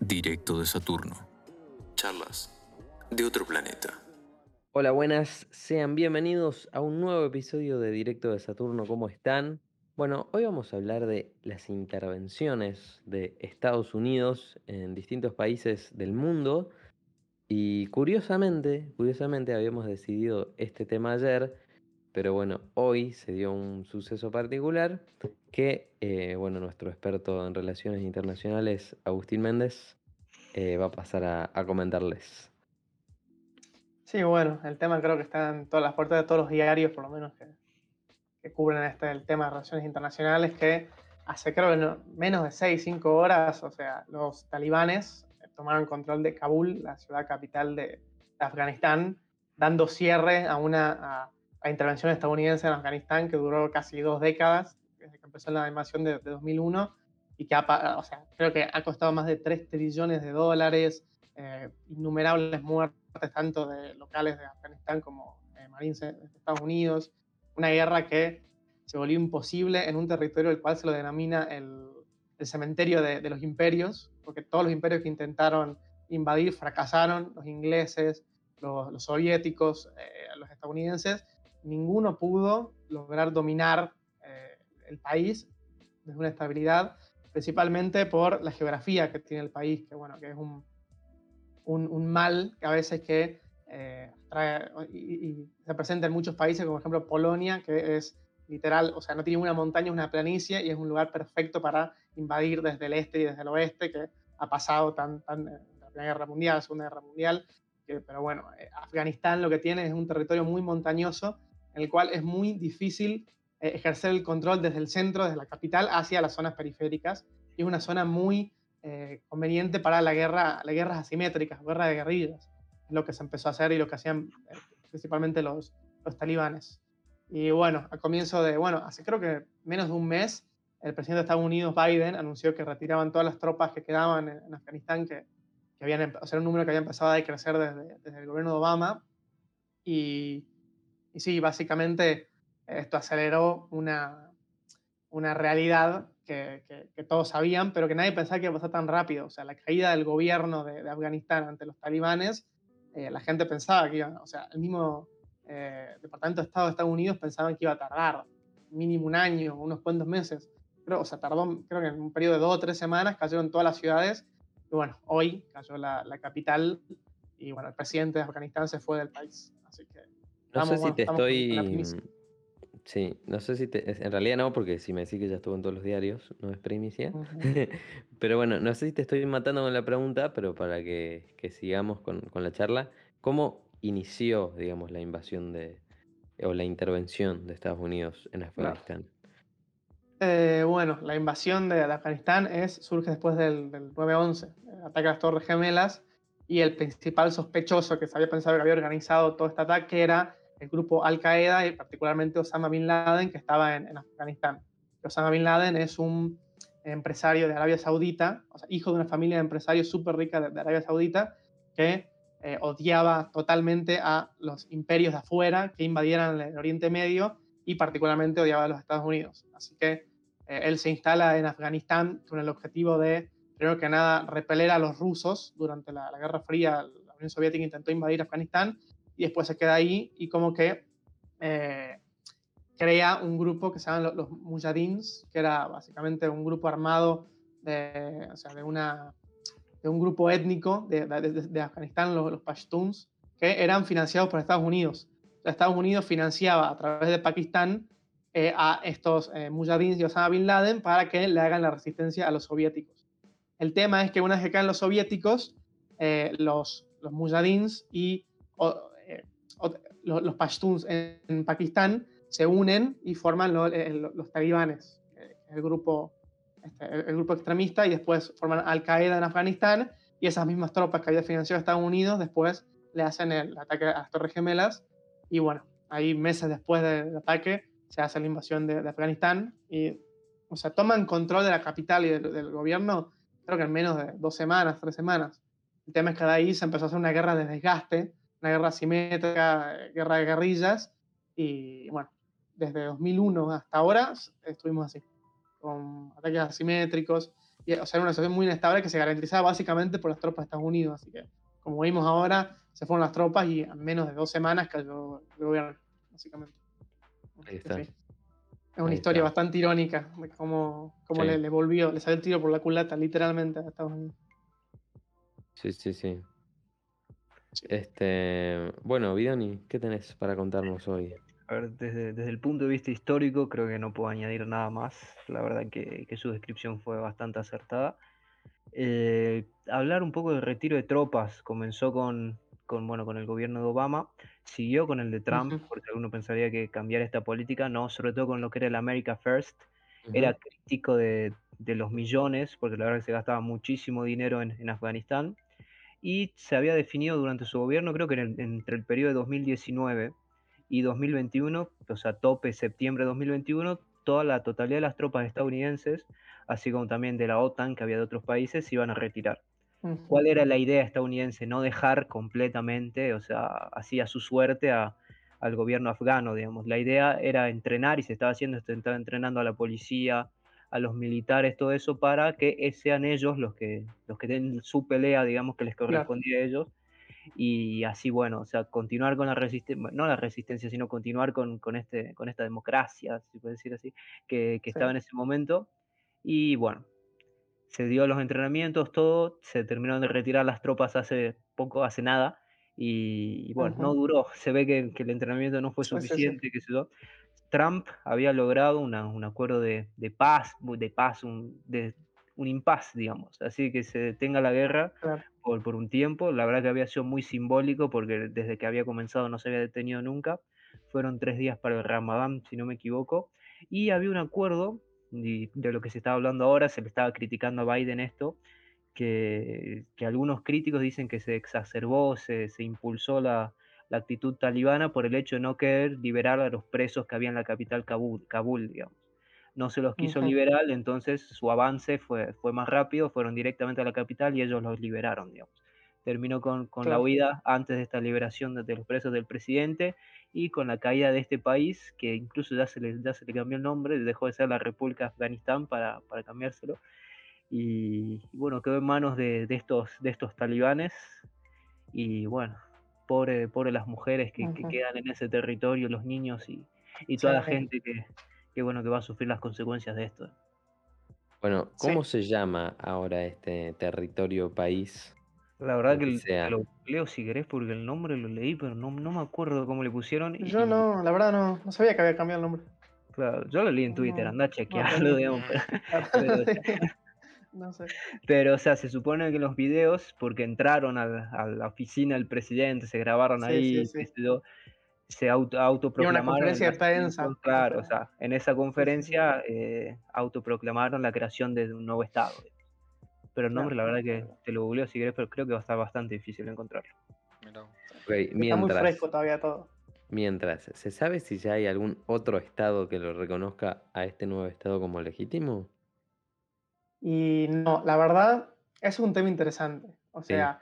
Directo de Saturno. Charlas de otro planeta. Hola, buenas, sean bienvenidos a un nuevo episodio de Directo de Saturno. ¿Cómo están? Bueno, hoy vamos a hablar de las intervenciones de Estados Unidos en distintos países del mundo. Y curiosamente, curiosamente habíamos decidido este tema ayer, pero bueno, hoy se dio un suceso particular que, eh, bueno, nuestro experto en relaciones internacionales, Agustín Méndez, eh, va a pasar a, a comentarles. Sí, bueno, el tema creo que está en todas las puertas de todos los diarios, por lo menos que, que cubren este, el tema de relaciones internacionales, que hace creo que no- menos de 6, 5 horas, o sea, los talibanes eh, tomaron control de Kabul, la ciudad capital de, de Afganistán, dando cierre a una a, a intervención estadounidense en Afganistán que duró casi dos décadas, desde que empezó la invasión de, de 2001, y que ha, o sea, creo que ha costado más de 3 trillones de dólares, eh, innumerables muertes, tanto de locales de Afganistán como eh, marines de Estados Unidos, una guerra que se volvió imposible en un territorio el cual se lo denomina el, cementerio de, los imperios, porque todos los imperios que intentaron invadir fracasaron, los ingleses, los, los soviéticos, eh, los estadounidenses, ninguno pudo lograr dominar eh, el país desde una estabilidad, principalmente por la geografía que tiene el país, que bueno, que es un, un, un mal que a veces que eh, trae, y, y se presenta en muchos países, como por ejemplo Polonia, que es literal, o sea, no tiene una montaña, es una planicie y es un lugar perfecto para invadir desde el este y desde el oeste, que ha pasado tan, tan en la Primera Guerra Mundial, la Segunda Guerra Mundial, que- pero bueno, eh, Afganistán lo que tiene es un territorio muy montañoso, en el cual es muy difícil eh, ejercer el control desde el centro, desde la capital, hacia las zonas periféricas, y es una zona muy eh, conveniente para la guerra, las guerras asimétricas, guerra de guerrillas, lo que se empezó a hacer y lo que hacían eh, principalmente los, los talibanes. Y bueno, a comienzo de, bueno, hace creo que menos de un mes, el presidente de Estados Unidos, Biden, anunció que retiraban todas las tropas que quedaban en, en Afganistán, que, que habían, o sea, un número que había empezado a decrecer desde, desde el gobierno de Obama. Y, y sí, básicamente esto aceleró una, una realidad que, que- que todos sabían, pero que nadie pensaba que iba a pasar tan rápido. O sea, la caída del gobierno de, de Afganistán ante los talibanes, eh, la gente pensaba que iba, o sea, el mismo eh, Departamento de Estado de Estados Unidos pensaban que iba a tardar mínimo un año, unos cuantos meses. Creo, o sea, tardó, creo que en un periodo de dos o tres semanas cayeron todas las ciudades. Y bueno, hoy cayó la, la capital y bueno, el presidente de Afganistán se fue del país. Así que No sé Estamos, si bueno, te estamos estoy... Sí, no sé si te... En realidad no, porque si me decís que ya estuvo en todos los diarios, no es primicia. Ujú. Pero bueno, no sé si te estoy matando con la pregunta, pero para que, que sigamos con, con la charla, ¿cómo inició, digamos, la invasión de, o la intervención de Estados Unidos en Afganistán? Eh, bueno, la invasión de, Afganistán es, surge después del, del 9-11, el ataque a las Torres Gemelas, y el principal sospechoso que se había pensado que había organizado todo este ataque era el grupo Al-Qaeda y particularmente Osama Bin Laden, que estaba en, Afganistán. Osama Bin Laden es un empresario de Arabia Saudita, hijo de una familia de empresarios súper rica de, Arabia Saudita, que eh, odiaba totalmente a los imperios de afuera que invadieran el Oriente Medio y particularmente odiaba a los Estados Unidos. Así que eh, él se instala en Afganistán con el objetivo de, primero que nada, repeler a los rusos. Durante la Guerra Fría, la Unión Soviética intentó invadir Afganistán y después se queda ahí y como que eh, crea un grupo que se llaman los, los Mujahidins, que era básicamente un grupo armado de, o sea, de, una, de un grupo étnico de, de- de- Afganistán, los, los Pashtuns, que eran financiados por Estados Unidos. O sea, Estados Unidos financiaba a través de Pakistán eh, a estos eh, mujahidins y Osama Bin Laden para que le hagan la resistencia a los soviéticos. El tema es que una vez que caen los soviéticos, eh, los, los mujahidins y los, los pashtuns en, en Pakistán se unen y forman lo- lo- los talibanes, el, grupo, este, el, el grupo extremista, y después forman Al-Qaeda en Afganistán, y esas mismas tropas que había financiado Estados Unidos después le hacen el ataque a las Torres Gemelas, y bueno, ahí meses después del ataque se hace la invasión de, de Afganistán y, o sea, toman control de la capital y del, del gobierno, creo que en menos de dos semanas, tres semanas. El tema es que de ahí se empezó a hacer una guerra de desgaste, una guerra asimétrica, eh, guerra de guerrillas, y bueno, desde 2001 hasta ahora estuvimos así, con ataques asimétricos, y, o sea, era una situación muy inestable que se garantizaba básicamente por las tropas de Estados Unidos, así que como vimos ahora, se fueron las tropas y en menos de dos semanas cayó el gobierno, básicamente. Ahí está. Sí. Es una Ahí historia está. bastante irónica de cómo, cómo Sí. le, le volvió, le salió el tiro por la culata, literalmente, a Estados Unidos. Sí, sí, sí. Sí. Este, bueno, Vidoni, ¿qué tenés para contarnos hoy? A ver, desde, desde el punto de vista histórico, creo que no puedo añadir nada más. La verdad que, que su descripción fue bastante acertada. Eh, hablar un poco del retiro de tropas comenzó con, con, bueno, con el gobierno de Obama, siguió con el de Trump, Ujú. porque alguno pensaría que cambiar esta política, no, sobre todo con lo que era el America First, era crítico de, de los millones, porque la verdad que se gastaba muchísimo dinero en, en Afganistán, y se había definido durante su gobierno, creo que en el- entre el periodo de 2019 y 2021, o sea, tope septiembre de 2021, toda la totalidad de las tropas estadounidenses, así como también de la OTAN, que había de otros países, se iban a retirar. ¿Cuál era la idea estadounidense? No dejar completamente, o sea, así a su suerte a- al gobierno afgano, digamos. La idea era entrenar y se estaba haciendo, se estaba entrenando a la policía, a los militares, todo eso, para que eh, sean ellos los que, los que den su pelea, digamos, que les correspondía a ellos. Y así, bueno, o sea, continuar con la resistencia, no la resistencia, sino continuar con, con, este, con esta democracia, si se puede decir así, que, que Sí. estaba en ese momento. Y bueno, se dio los entrenamientos, todo, se terminaron de retirar las tropas hace poco, hace nada, y, y bueno, no duró, se ve que, que el entrenamiento no fue Sí, sí, sí. suficiente, qué sé yo. Trump había logrado una- un acuerdo de, de paz, de paz, un, de, un impas, digamos, así que se detenga la guerra Claro. por, por un tiempo, la verdad que había sido muy simbólico porque desde que había comenzado no se había detenido nunca, fueron tres días para el Ramadán, si no me equivoco, y había un acuerdo, y de lo que se estaba hablando ahora, se le estaba criticando a Biden esto, que, que algunos críticos dicen que se exacerbó, se, se impulsó la, la actitud talibana por el hecho de no querer liberar a los presos que había en la capital Kabul, Kabul digamos. No se los quiso liberar, entonces su avance fue, fue más rápido, fueron directamente a la capital y ellos los liberaron, digamos. Terminó con, con la huida antes de esta liberación de, de los presos del presidente y con la caída de este país, que incluso ya se le, ya se le cambió el nombre, dejó de ser la República Afganistán para, para cambiárselo. Y, y bueno, quedó en manos de, de estos, de estos talibanes. Y bueno, pobre, pobre las mujeres que, quedan en ese territorio, los niños y, y toda la Sí. gente que, que, bueno, que va a sufrir las consecuencias de esto. Bueno, Sí. ¿cómo se llama ahora este territorio país? La verdad que lo leo si querés porque el nombre lo leí, pero no, no me acuerdo cómo le pusieron. Yo y- no, la verdad no, no sabía que había cambiado el nombre. Claro, yo lo leí en Twitter, No, anda a no chequearlo, digamos. pero- Claro. pero- no sé. Pero, o sea, se supone que los videos, porque entraron a la, a la oficina del presidente, se grabaron Sí, ahí, sí, se auto, autoproclamaron. conferencia de prensa, Claro, o sea, en esa conferencia eh, autoproclamaron la creación de un nuevo estado. Pero el nombre, la Claro. verdad que te lo googleo si querés, pero creo que va a estar bastante difícil encontrarlo. Mirá vos. Ok, Está muy fresco todavía todo. mientras, ¿se sabe si ya hay algún otro estado que lo reconozca a este nuevo estado como legítimo? Y no, la verdad, es un tema interesante. O Sí. sea,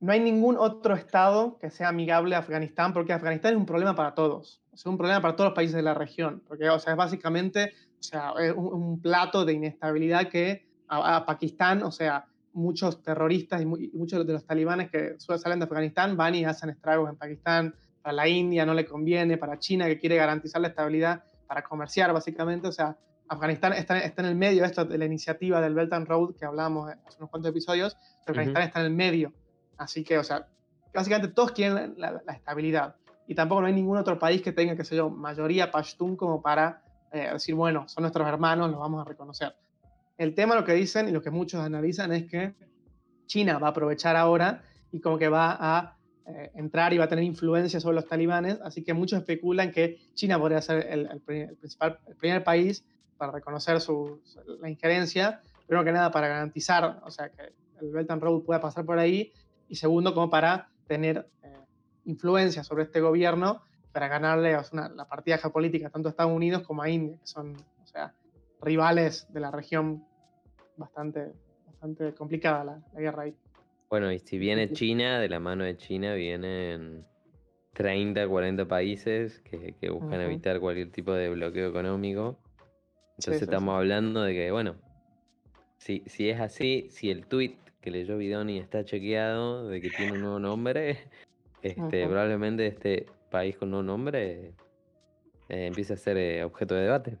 no hay ningún otro estado que sea amigable a Afganistán, porque Afganistán es un problema para todos. Es un problema para todos los países de la región. Porque, o sea, es básicamente o sea, es un, un plato de inestabilidad que a, a Pakistán, o sea, muchos terroristas y, mu- y muchos de los talibanes que salen de Afganistán van y hacen estragos en Pakistán. Para la India no le conviene, para China que quiere garantizar la estabilidad, para comerciar básicamente. O sea, Afganistán está, está en el medio esto, de la iniciativa del Belt and Road que hablábamos hace unos cuantos episodios. Afganistán está en el medio. Así que, o sea, básicamente todos quieren la, la- la estabilidad. Y tampoco no hay ningún otro país que tenga, qué sé yo, mayoría pashtun como para eh, decir, bueno, son nuestros hermanos, los vamos a reconocer. El tema, lo que dicen y lo que muchos analizan es que China va a aprovechar ahora y como que va a eh, entrar y va a tener influencia sobre los talibanes, así que muchos especulan que China podría ser el, el el principal, el primer país para reconocer su, la injerencia, primero que nada para garantizar, o sea, que el Belt and Road pueda pasar por ahí, y segundo, como para tener eh, influencia sobre este gobierno para ganarle una- la partida geopolítica tanto a Estados Unidos como a India, que son, o sea, rivales de la región bastante, bastante complicada la, la guerra ahí. Bueno, y si viene China, de la mano de China vienen 30, 40 países que, que buscan evitar cualquier tipo de bloqueo económico. Entonces sí, estamos hablando de que, bueno, si, si es así, si el tweet que leyó Bidoni está chequeado de que tiene un nuevo nombre, este, probablemente este país con nuevo nombre eh, empiece a ser eh, objeto de debate.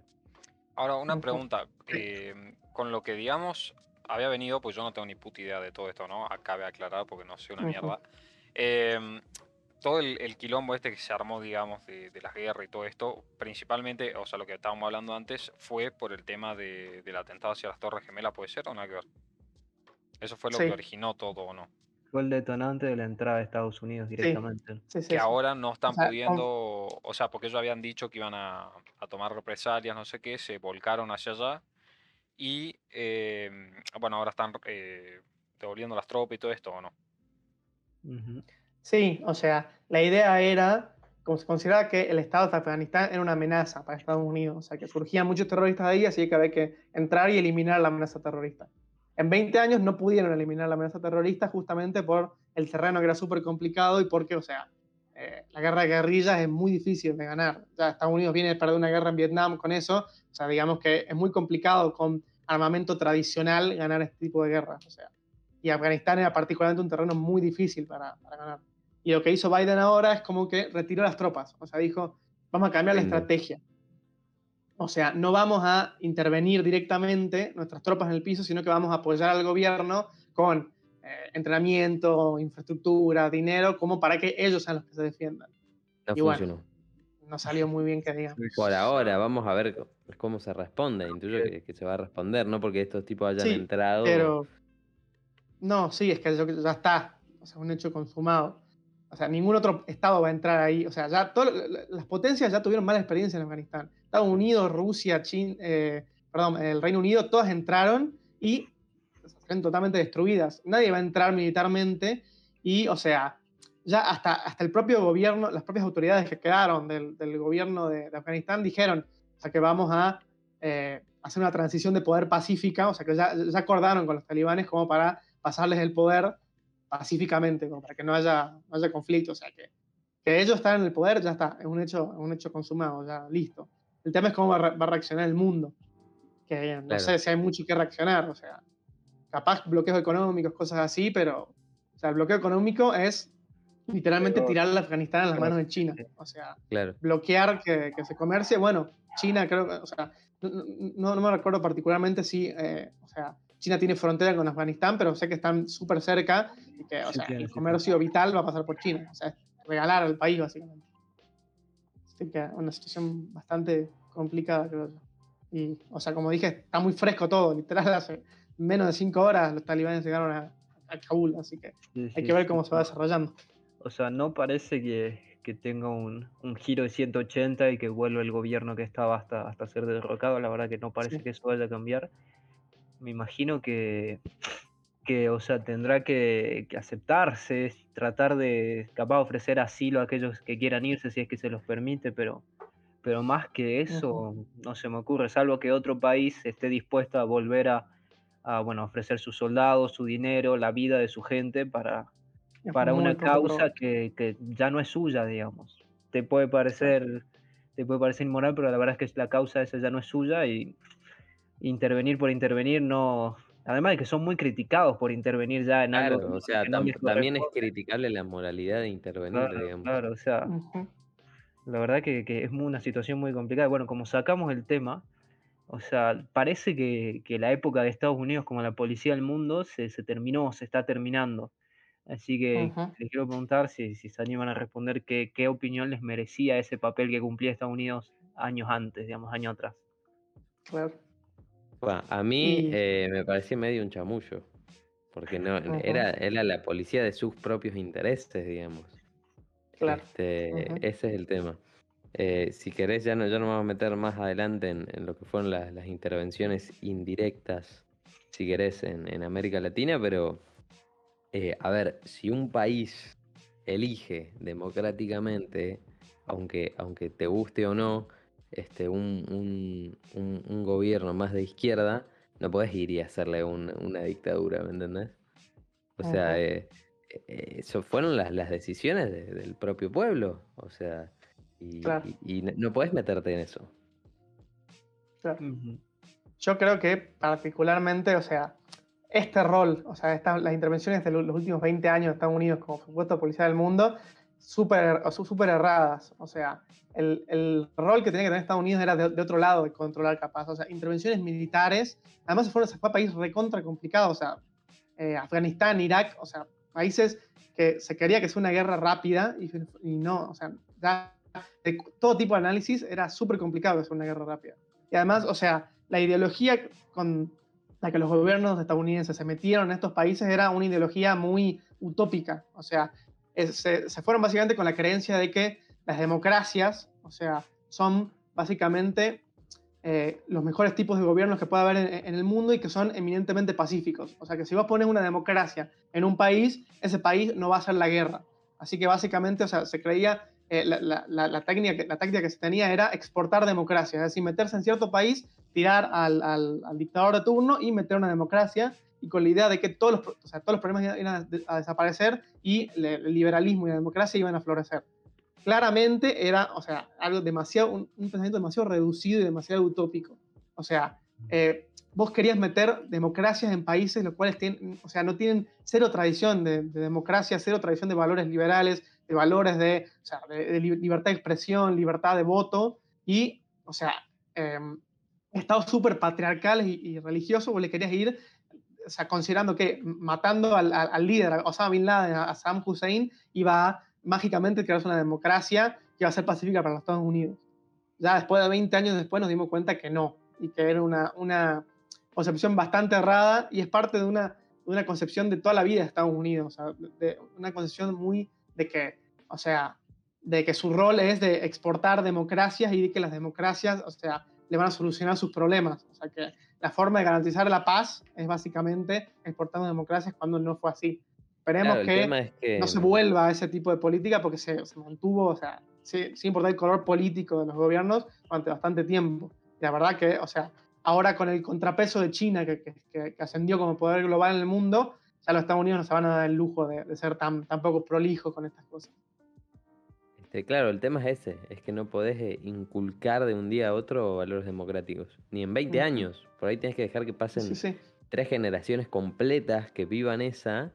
Ahora, una pregunta. eh, con lo que digamos, había venido, pues yo no tengo ni puta idea de todo esto, ¿no? Acabe de aclarar porque no sé una mierda. Todo el, el quilombo este que se armó, digamos, de, de las guerras y todo esto, principalmente, o sea, lo que estábamos hablando antes, fue por el tema de, del atentado hacia las Torres Gemelas, ¿puede ser o nada que ver? Eso fue lo Sí. que originó todo, ¿o no? Fue el detonante de la entrada de Estados Unidos directamente. Sí, sí, que sí. ahora no están sea, con- pudiendo, o sea, porque ellos habían dicho que iban a, a tomar represalias, no sé qué, se volcaron hacia allá y, eh, bueno, ahora están eh, devolviendo las tropas y todo esto, ¿o no? Ujú. Sí, o sea, la idea era, como se consideraba que el Estado de Afganistán era una amenaza para Estados Unidos, o sea, que surgían muchos terroristas ahí, así que había que entrar y eliminar la amenaza terrorista. En 20 años no pudieron eliminar la amenaza terrorista justamente por el terreno que era súper complicado y porque, o sea, eh, la guerra de guerrillas es muy difícil de ganar. Ya Estados Unidos viene de perder una guerra en Vietnam con eso, o sea, digamos que es muy complicado con armamento tradicional ganar este tipo de guerras, o sea, y Afganistán era particularmente un terreno muy difícil para, para ganar. Y lo que hizo Biden ahora es como que retiró las tropas. O sea, dijo, vamos a cambiar la estrategia. O sea, no vamos a intervenir directamente nuestras tropas en el piso, sino que vamos a apoyar al gobierno con eh, entrenamiento, infraestructura, dinero, como para que ellos sean los que se defiendan. No Y bueno, funcionó. No salió muy bien que digamos. Por ahora, vamos a ver cómo se responde. Intuyo que, que se va a responder, no porque estos tipos hayan Sí, entrado. Pero. No, sí, es que yo- ya está. O sea, un hecho consumado. O sea, ningún otro Estado va a entrar ahí. O sea, ya todo- las potencias ya tuvieron mala experiencia en Afganistán. Estados Unidos, Rusia, China, perdón, el Reino Unido, todas entraron y salieron totalmente destruidas. Nadie va a entrar militarmente y, o sea, ya hasta, hasta el propio gobierno, las propias autoridades que quedaron del, gobierno de, de Afganistán dijeron, o sea, que vamos a eh, hacer una transición de poder pacífica, o sea, que ya, ya acordaron con los talibanes como para pasarles el poder pacíficamente, como para que no haya, no haya conflicto, o sea, que, que ellos están en el poder, ya está, es un hecho, es un hecho consumado, ya listo. El tema es cómo va, va a reaccionar el mundo, que no Claro. sé si hay mucho que reaccionar, o sea, capaz bloqueos económicos, cosas así, pero o sea, el bloqueo económico es literalmente Pero- tirar a Afganistán en las manos de China, o sea, Claro. bloquear que, que se comercie. Bueno, China creo que, o sea, no, no- no me recuerdo particularmente si, eh, o sea, China tiene frontera con Afganistán, pero sé que están súper cerca y que, o Sí, sea, tiene, el sí, comercio vital va a pasar por China, o sea, regalar al país básicamente. Así que una situación bastante complicada, creo yo. Y, o sea, como dije, está muy fresco todo, literal, hace menos de cinco horas los talibanes llegaron a, a Kabul, así que Sí, hay que ver cómo se va desarrollando. O sea, no parece que, que tenga un, un giro de 180 y que vuelva el gobierno que estaba hasta, hasta ser derrocado. La verdad que no parece que eso vaya a cambiar. Me imagino que, que o sea, tendrá que, que aceptarse, tratar de capaz ofrecer asilo a aquellos que quieran irse si es que se los permite, pero, pero más que eso no se me ocurre, salvo que otro país esté dispuesto a volver a, a, bueno, ofrecer sus soldados, su dinero, la vida de su gente para, Es para una causa que, que ya no es suya, digamos. Te puede parecer, te puede parecer inmoral, pero la verdad es que la causa esa ya no es suya y intervenir por intervenir no. Además de que son muy criticados por intervenir ya en algo Claro, que, o sea, no tam- también es criticable la moralidad de intervenir, Claro, digamos. claro, o sea, la verdad que, que es una situación muy complicada. Bueno, como sacamos el tema, o sea, parece que, que la época de Estados Unidos como la policía del mundo se, se terminó, se está terminando. Así que les quiero preguntar si, si se animan a responder qué, qué opinión les merecía ese papel que cumplía Estados Unidos años antes, digamos, años atrás. Claro. A mí eh, me parecía medio un chamullo, porque no era, era la policía de sus propios intereses, digamos. Claro. Este. Ese es el tema. Eh, si querés, ya no, ya no me voy a meter más adelante en, en lo que fueron las, las intervenciones indirectas, si querés, en, en América Latina, pero eh, a ver, si un país elige democráticamente, aunque, aunque te guste o no, este, un, un- un- un gobierno más de izquierda, no podés ir y hacerle un- una dictadura, ¿me entendés? O sea, eh, eh, eso fueron las, las decisiones de- del propio pueblo. O sea, y, Claro. y- y no- no podés meterte en eso. Claro. Yo creo que particularmente, o sea, este rol, o sea, estas- las intervenciones de lo- los últimos 20 años de Estados Unidos como supuesto policía del mundo, súper o su- súper erradas. O sea, el, el rol que tenía que tener Estados Unidos era de, otro lado, de controlar capaz. O sea, intervenciones militares. Además, se fueron, a país recontra complicado. O sea, eh, Afganistán, Irak, o sea, países que se quería que sea una guerra rápida y, no, o sea, ya de todo tipo de análisis era súper complicado sea una guerra rápida. Y además, o sea, la ideología con la que los gobiernos estadounidenses se metieron en estos países era una ideología muy utópica. O sea, se, se fueron básicamente con la creencia de que las democracias, o sea, son básicamente eh, los mejores tipos de gobiernos que puede haber en, el mundo y que son eminentemente pacíficos. O sea, que si vos pones una democracia en un país, ese país no va a hacer la guerra. Así que básicamente, o sea, se creía, eh, la, táctica que se tenía era exportar democracia, es decir, meterse en cierto país, tirar al dictador de turno y meter una democracia, y con la idea de que todos los, o sea, todos los problemas iban a, de- a desaparecer y el liberalismo y la democracia iban a florecer. Claramente era, o sea, algo demasiado, un, un pensamiento demasiado reducido y demasiado utópico. O sea, eh, vos querías meter democracias en países los cuales tienen, o sea, no tienen cero tradición de, de democracia, cero tradición de valores liberales, de valores de, o sea, de, de li- libertad de expresión, libertad de voto, y, o sea, eh, estados súper patriarcales y, y religiosos, vos le querías ir, o sea, considerando que matando al, al- al líder, a Osama Bin Laden, a Hussein, iba a mágicamente crearse una democracia que iba a ser pacífica para los Estados Unidos. Ya después de 20 años después nos dimos cuenta que no, y que era una, una concepción bastante errada y es parte de una, de una concepción de toda la vida de Estados Unidos, o sea, de una concepción muy de que, o sea, de que su rol es de exportar democracias y de que las democracias, o sea, le van a solucionar sus problemas. O sea, que la forma de garantizar la paz es básicamente exportando democracias cuando no fue así. Esperemos Claro, que tema es que no se vuelva a ese tipo de política porque se, se mantuvo, o sea, sin importar el color político de los gobiernos durante bastante tiempo. Y la verdad que, o sea, ahora con el contrapeso de China que, que- que- que ascendió como poder global en el mundo, ya los Estados Unidos no se van a dar el lujo de, de ser tan, tan poco prolijos con estas cosas. Este, claro, el tema es ese, es que no podés eh, inculcar de un día a otro valores democráticos, ni en 20 Ujú. años. Por ahí tenés que dejar que pasen Sí, sí. tres generaciones completas que vivan esa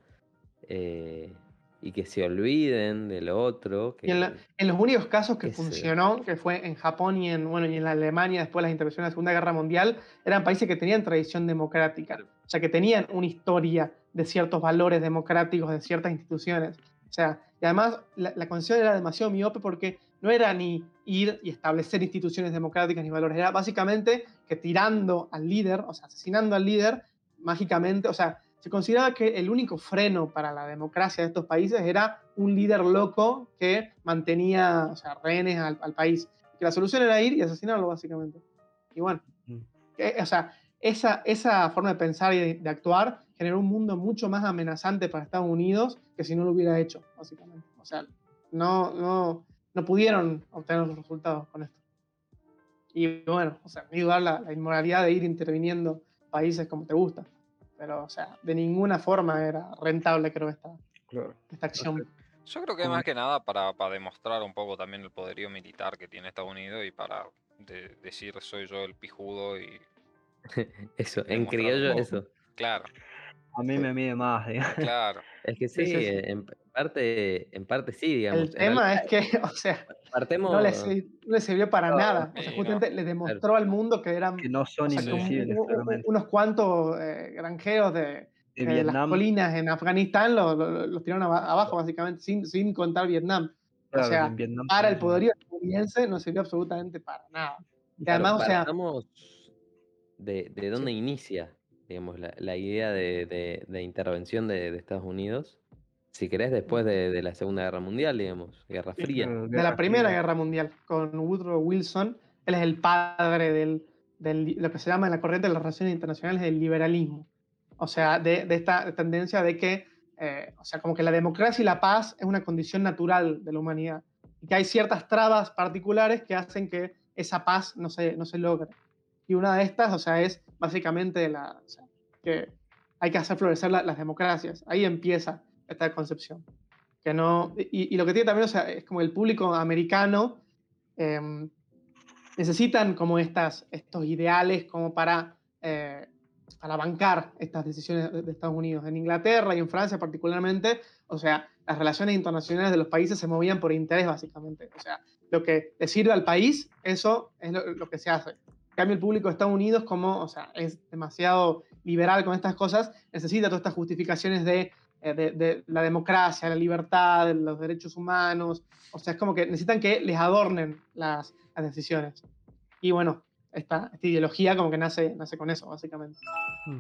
eh, y que se olviden de lo otro. Que, Y en, la- en los únicos casos que funcionó, que fue en Japón y en, bueno, y en la Alemania después de las intervenciones de la Segunda Guerra Mundial, eran países que tenían tradición democrática, o sea, que tenían una historia de ciertos valores democráticos, de ciertas instituciones. O sea, y además la, la concepción era demasiado miope porque no era ni ir y establecer instituciones democráticas ni valores, era básicamente que tirando al líder, o sea, asesinando al líder, mágicamente, o sea, se consideraba que el único freno para la democracia de estos países era un líder loco que mantenía, o sea, rehenes al, al país. Que la solución era ir y asesinarlo, básicamente. Y bueno, Mm. que- o sea, esa, esa forma de pensar y de, de actuar generó un mundo mucho más amenazante para Estados Unidos que si no lo hubiera hecho, básicamente. O sea, no, no, no pudieron obtener los resultados con esto. Y bueno, o sea, ni dudar la, la inmoralidad de ir interviniendo países como te gusta. Pero, o sea, de ninguna forma era rentable, creo, esta, Claro. esta acción. Yo creo que más que nada para, para demostrar un poco también el poderío militar que tiene Estados Unidos y para de- decir soy yo el pijudo y Eso, en criollo eso. claro, A mí me mide más, digamos. claro. Es que Sí, sí, sí, sí. eh, En, parte, en parte sí, digamos. El tema es que, o sea, partemos, no le, sir- no le sirvió para No, nada. O sea, sí, no. justamente le demostró al mundo que eran Que no son o sea, un- invencibles, unos cuantos eh, granjeros de, De de las colinas en Afganistán lo- lo- lo- los tiraron aba- abajo, básicamente, sin, sin contar Vietnam. claro, sea, en Vietnam Para el poderío estadounidense no sirvió absolutamente para nada. Y claro, además, o sea, de, de dónde inicia, digamos, la, la idea de, de- de intervención de, de Estados Unidos. Si querés, después de, de la Segunda Guerra Mundial, digamos, Guerra Fría. De la Primera Fría. Guerra Mundial, con Woodrow Wilson, él es el padre del, del li- lo que se llama en la corriente de las relaciones internacionales del liberalismo. O sea, de, de esta tendencia de que, eh, o sea, como que la democracia y la paz es una condición natural de la humanidad. Y que hay ciertas trabas particulares que hacen que esa paz no se, no se logre. Y una de estas, o sea, es básicamente que hay que hacer florecer las democracias. Ahí empieza esta concepción. Que no, y, lo que tiene también es como el público americano em, necesitan como estas, estos ideales como para, eh, para bancar estas decisiones de Estados Unidos. En Inglaterra y en Francia particularmente, o sea, las relaciones internacionales de los países se movían por interés básicamente. O sea, lo que le sirve al país, eso es lo, que se hace. En cambio, el público de Estados Unidos, como o sea, es demasiado liberal con estas cosas, necesita todas estas justificaciones de, eh, de, la democracia, la libertad, los derechos humanos. O sea, es como que necesitan que les adornen las, las decisiones. Y bueno, esta, esta, ideología como que nace, nace con eso, básicamente.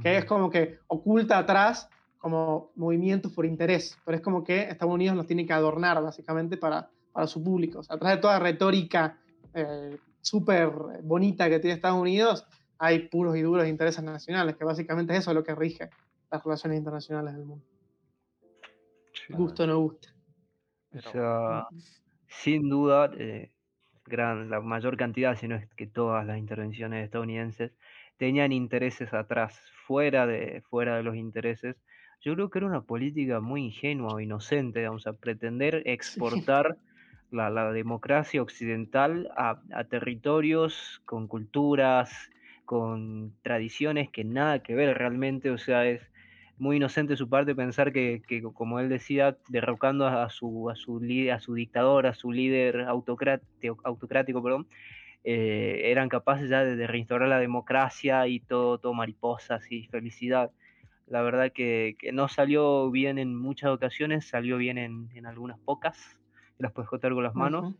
Que es como que oculta atrás como movimientos por interés, pero es como que Estados Unidos los tiene que adornar, básicamente, para, para su público. O sea, atrás de toda retórica eh, súper bonita que tiene Estados Unidos, hay puros y duros intereses nacionales, que básicamente eso es lo que rige las relaciones internacionales del mundo. Gusto o no gusta. O sea, sin duda, eh, gran, la mayor cantidad, si no es que todas las intervenciones estadounidenses, tenían intereses atrás, fuera de, fuera de los intereses. Yo creo que era una política muy ingenua o inocente, vamos a pretender exportar la, democracia occidental a, territorios con culturas, con tradiciones que nada que ver realmente, o sea, es muy inocente su parte pensar que, como él decía, derrocando a su, a su, a su dictador, a su líder autocrático, autocrático perdón, eh, eran capaces ya de, reinstaurar la democracia y todo, todo mariposas y felicidad. La verdad que, que, no salió bien en muchas ocasiones, salió bien en, en algunas pocas, las puedes contar con las manos,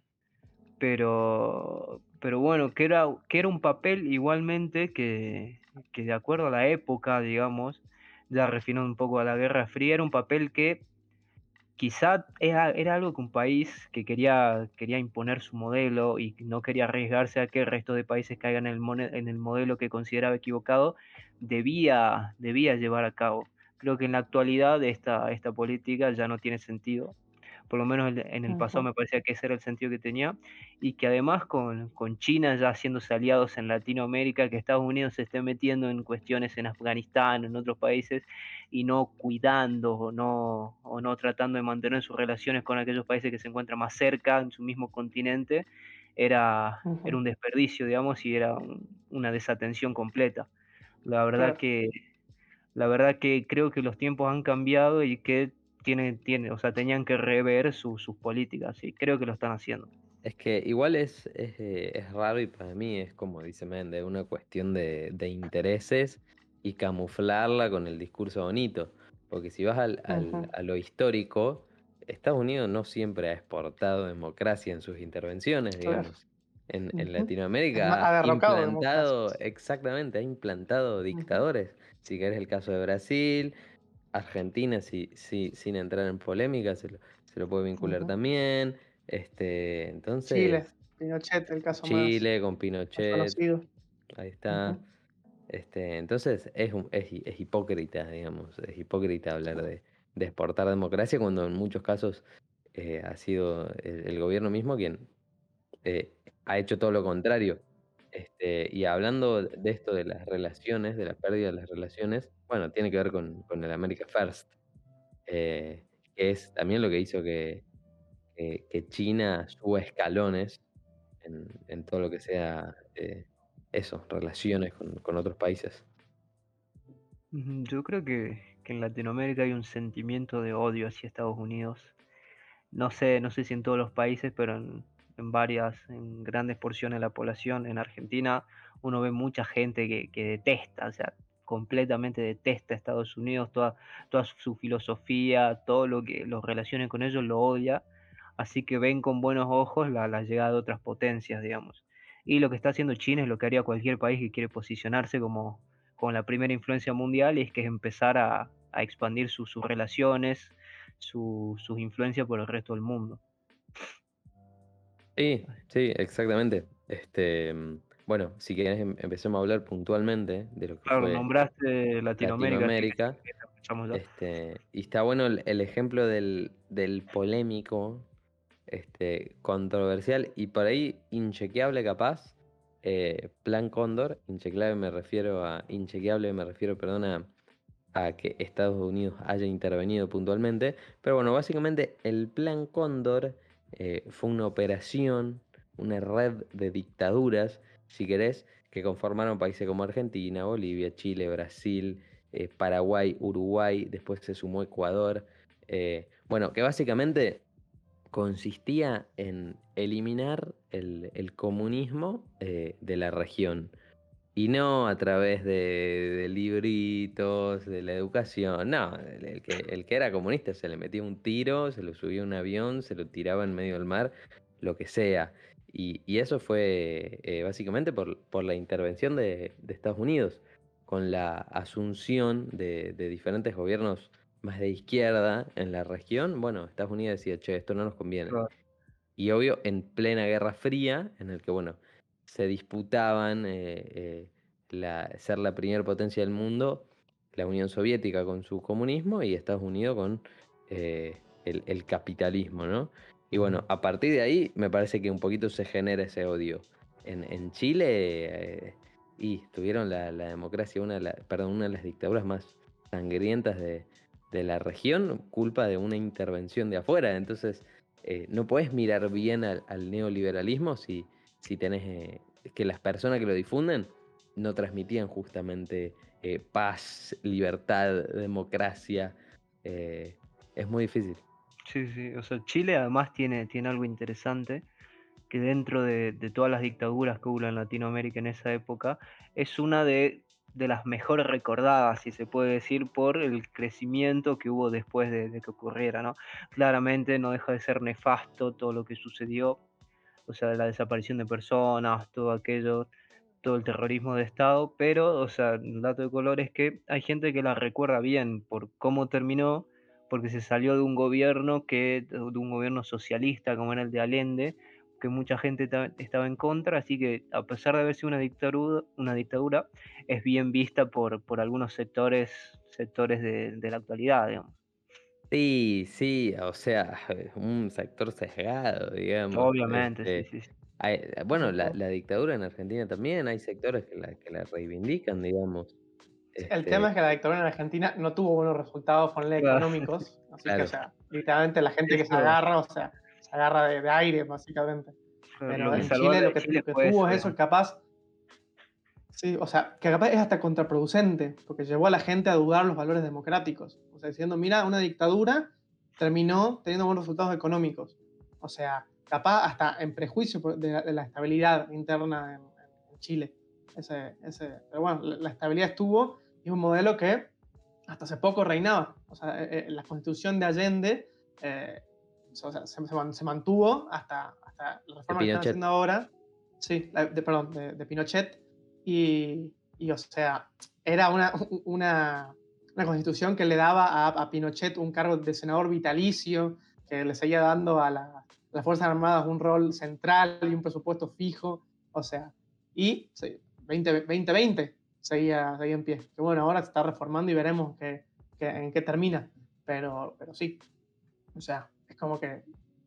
pero, pero bueno, que era, que era un papel igualmente que, que de acuerdo a la época, digamos, ya refinó un poco a la Guerra Fría, era un papel que quizá era, era, algo que un país que quería, quería imponer su modelo y no quería arriesgarse a que el resto de países caigan en el, en el modelo que consideraba equivocado, debía, debía llevar a cabo. Creo que en la actualidad esta, esta política ya no tiene sentido por lo menos en el pasado me parecía que ese era el sentido que tenía, y que además con, con, China ya haciéndose aliados en Latinoamérica, que Estados Unidos se esté metiendo en cuestiones en Afganistán, en otros países, y no cuidando o no, o no tratando de mantener sus relaciones con aquellos países que se encuentran más cerca, en su mismo continente, era, era un desperdicio, digamos, y era una desatención completa. La verdad que la verdad que creo que los tiempos han cambiado y que tiene, tiene, o sea, tenían que rever sus políticas y creo que lo están haciendo. Es que igual es, es, eh, es raro y para mí es como dice Mende, una cuestión de, de, intereses y camuflarla con el discurso bonito. Porque si vas al, al, a lo histórico, Estados Unidos no siempre ha exportado democracia en sus intervenciones, digamos. En, en, Latinoamérica ha implantado, exactamente, ha implantado dictadores. Si querés el caso de Brasil, Argentina, si, si, sin entrar en polémica, se lo, se lo puede vincular también. Este, entonces, Chile, Pinochet, el caso Chile con Pinochet. Ahí está. este, entonces es, es, es, hipócrita, digamos, es hipócrita hablar de, de exportar democracia cuando en muchos casos eh, ha sido el, gobierno mismo quien eh, ha hecho todo lo contrario. Este, y hablando de esto de las relaciones, de la pérdida de las relaciones, bueno, tiene que ver con, el America First, eh, que es también lo que hizo que, China suba escalones en, todo lo que sea eh, eso, relaciones con, otros países. Yo creo que, en Latinoamérica hay un sentimiento de odio hacia Estados Unidos. No sé, no sé si en todos los países, pero en, en varias, en grandes porciones de la población, en Argentina, uno ve mucha gente que, que detesta, o sea, completamente detesta a Estados Unidos, toda, toda su filosofía, todo lo que los relacione con ellos lo odia, así que ven con buenos ojos la, llegada de otras potencias, digamos. Y lo que está haciendo China es lo que haría cualquier país que quiere posicionarse como, como la primera influencia mundial, y es que es empezar a, a expandir sus relaciones, sus influencias por el resto del mundo. Sí, sí, exactamente. Este, bueno, si quieres em, empecemos a hablar puntualmente de lo que claro, nombraste Latinoamérica. este, y está bueno el, ejemplo del, del, polémico, este, controversial y por ahí inchequeable capaz. Eh, Plan Cóndor, inchequeable me refiero a. Inchequeable me refiero, perdón, a que Estados Unidos haya intervenido puntualmente. Pero bueno, básicamente el Plan Cóndor eh, fue una operación, una red de dictaduras, si querés, que conformaron países como Argentina, Bolivia, Chile, Brasil, eh, Paraguay, Uruguay, después se sumó Ecuador. Eh, bueno, que básicamente consistía en eliminar el, comunismo de la región. Y no a través de, libritos, de la educación. No, el, que, el que era comunista se le metía un tiro, se lo subía un avión, se lo tiraba en medio del mar, lo que sea. Y, eso fue eh, básicamente por, la intervención de, Estados Unidos, con la asunción de, diferentes gobiernos más de izquierda en la región. Bueno, Estados Unidos decía, che, esto no nos conviene. Y obvio, en plena Guerra Fría, en el que, bueno, se disputaban eh, eh, ser la primera potencia del mundo, la Unión Soviética con su comunismo y Estados Unidos con eh, el, capitalismo, ¿no? Y bueno, a partir de ahí me parece que un poquito se genera ese odio. En, Chile y tuvieron la, democracia, una de, perdón, una de las dictaduras más sangrientas de, la región, culpa de una intervención de afuera. Entonces, no puedes mirar bien al, al neoliberalismo si, tenés eh, que las personas que lo difunden no transmitían justamente eh, paz, libertad, democracia. Eh, es muy difícil. Sí, sí. O sea, Chile además tiene, tiene algo interesante que dentro de, todas las dictaduras que hubo en Latinoamérica en esa época, es una de, las mejor recordadas, si se puede decir, por el crecimiento que hubo después de, de, que ocurriera, ¿no? Claramente no deja de ser nefasto todo lo que sucedió, o sea, la desaparición de personas, todo aquello, todo el terrorismo de Estado, pero, o sea, el dato de color es que hay gente que la recuerda bien por cómo terminó, porque se salió de un gobierno que, de un gobierno socialista como era el de Allende, que mucha gente estaba en contra, así que a pesar de haber sido una dictadura, una dictadura es bien vista por, por algunos sectores, sectores de, de la actualidad, digamos. Sí, sí, o sea, un sector sesgado, digamos. Obviamente, sí, este, sí, eh, bueno, la, dictadura en Argentina también, hay sectores que la, que la reivindican, digamos. El tema es este que la dictadura en Argentina no tuvo buenos resultados, con económicos. Así que, o sea, literalmente la gente que se agarra, o sea, se agarra de, aire, básicamente. Pero en Chile lo que, tuvo es eso, capaz Sí, o sea, que capaz es hasta contraproducente, porque llevó a la gente a dudar los valores democráticos. O sea, diciendo, mira, una dictadura terminó teniendo buenos resultados económicos. O sea, capaz hasta en prejuicio de la, estabilidad interna en, Chile. Ese, ese, pero bueno, la, estabilidad estuvo y es un modelo que hasta hace poco reinaba. O sea, eh, eh, la constitución de Allende eh, se, mantuvo hasta, hasta la reforma que están haciendo ahora. Sí, de, perdón, de Pinochet y, o sea, era una, una, una, constitución que le daba a, Pinochet un cargo de senador vitalicio, que le seguía dando a, la, las Fuerzas Armadas un rol central y un presupuesto fijo. O sea, y 2020 seguía, seguía en pie. Que bueno, ahora se está reformando y veremos que, en qué termina. Pero, pero sí, o sea, es como que